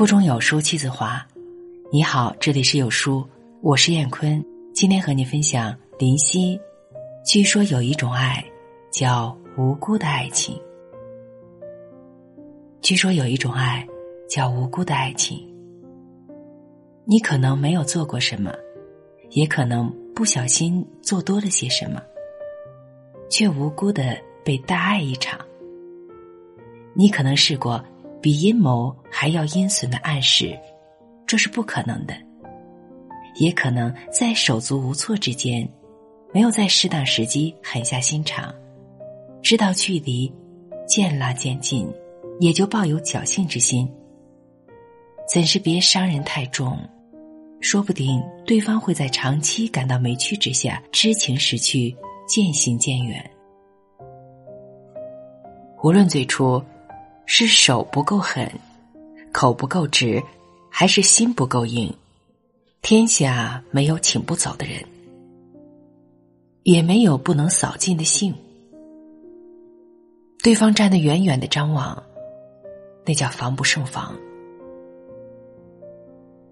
腹中有书气自华。你好，这里是有书，我是燕坤。今天和你分享林夕。据说有一种爱，叫无辜的爱情。据说有一种爱，叫无辜的爱情。你可能没有做过什么，也可能不小心做多了些什么，却无辜的被大爱一场。你可能试过比阴谋还要阴损的暗示，这是不可能的；也可能在手足无措之间，没有在适当时机狠下心肠，知道距离渐拉渐近，也就抱有侥幸之心。怎是别伤人太重？说不定对方会在长期感到没趣之下，知情识趣，渐行渐远。无论最初。是手不够狠，口不够直，还是心不够硬？天下没有请不走的人，也没有不能扫尽的兴。对方站得远远的张望，那叫防不胜防。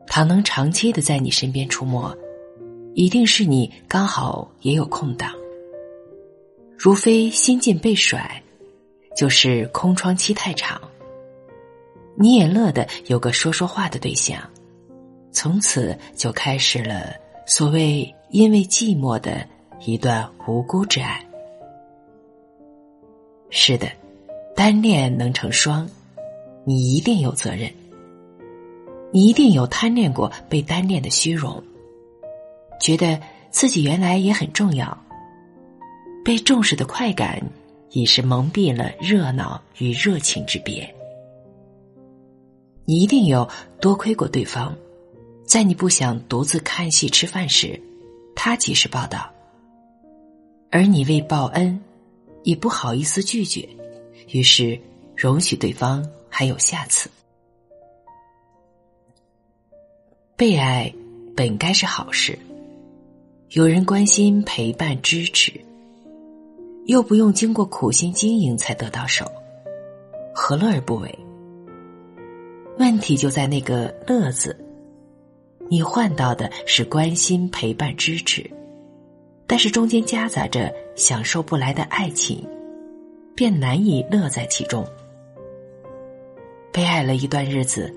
他能长期的在你身边出没，一定是你刚好也有空档。如非心境被甩。就是空窗期太长，你也乐得有个说说话的对象，从此就开始了所谓因为寂寞的一段无辜之爱。是的，单恋能成双，你一定有责任，你一定有贪恋过被单恋的虚荣，觉得自己原来也很重要，被重视的快感。已是蒙蔽了热闹与热情之别。你一定有多亏过对方，在你不想独自看戏吃饭时，他及时报道；而你为报恩，也不好意思拒绝，于是容许对方还有下次。被爱本该是好事，有人关心、陪伴、支持。又不用经过苦心经营才得到手，何乐而不为？问题就在那个“乐”字，你换到的是关心、陪伴、支持，但是中间夹杂着享受不来的爱情，便难以乐在其中。被爱了一段日子，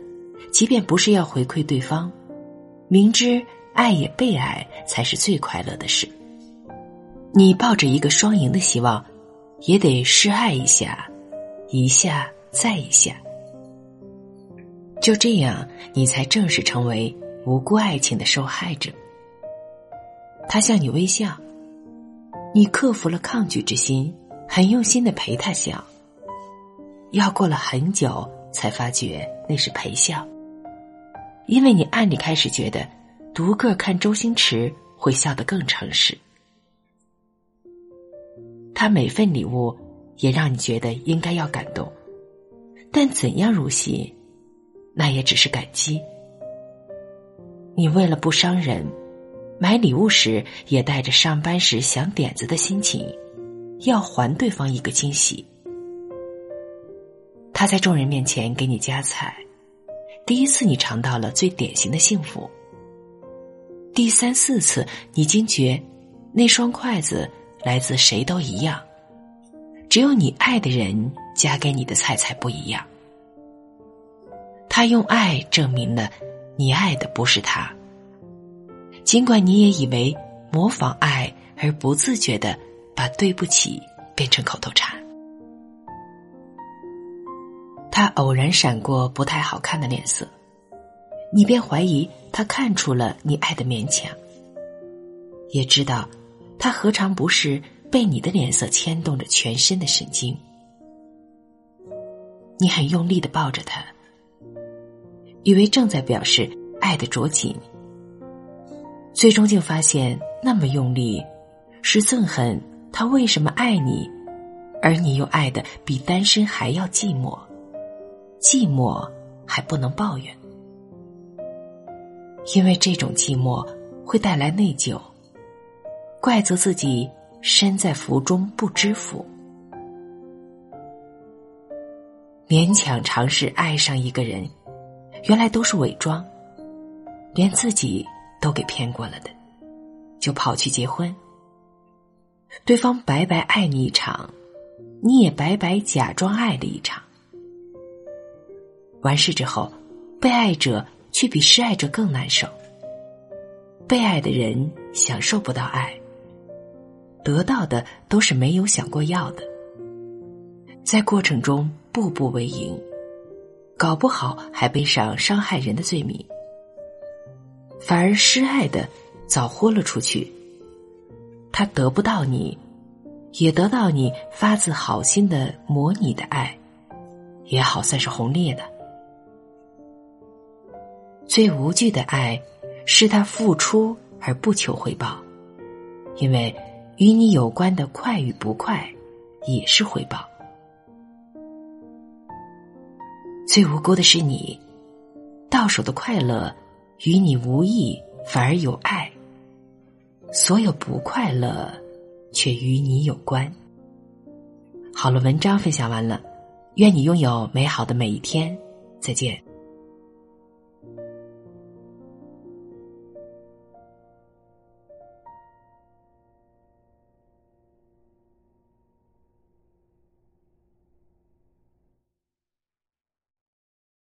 即便不是要回馈对方，明知爱也被爱才是最快乐的事。你抱着一个双赢的希望，也得示爱一下，一下再一下。就这样，你才正式成为无辜爱情的受害者。他向你微笑，你克服了抗拒之心，很用心的陪他笑。要过了很久，才发觉那是陪笑，因为你暗里开始觉得，独个看周星驰会笑得更诚实。他每份礼物也让你觉得应该要感动，但怎样入戏，那也只是感激。你为了不伤人，买礼物时也带着上班时想点子的心情，要还对方一个惊喜。他在众人面前给你夹菜，第一次你尝到了最典型的幸福。第三四次你惊觉，那双筷子。来自谁都一样，只有你爱的人夹给你的菜才不一样。他用爱证明了你爱的不是他，尽管你也以为模仿爱而不自觉的把对不起变成口头禅。他偶然闪过不太好看的脸色，你便怀疑他看出了你爱的勉强，也知道。他何尝不是被你的脸色牵动着全身的神经？你很用力的抱着他，以为正在表示爱的着紧，最终竟发现那么用力，是憎恨他为什么爱你，而你又爱的比单身还要寂寞，寂寞还不能抱怨，因为这种寂寞会带来内疚。怪责自己身在福中不知福，勉强尝试爱上一个人，原来都是伪装，连自己都给骗过了的，就跑去结婚。对方白白爱你一场，你也白白假装爱了一场。完事之后，被爱者却比施爱者更难受。被爱的人享受不到爱，得到的都是没有想过要的，在过程中步步为营，搞不好还背上伤害人的罪名。反而失爱的早豁了出去，他得不到你，也得到你发自好心的模拟的爱，也好算是红利的。最无惧的爱，是他付出而不求回报，因为与你有关的快与不快，也是回报。最无辜的是你，到手的快乐与你无异，反而有爱；所有不快乐，却与你有关。好了，文章分享完了，愿你拥有美好的每一天，再见。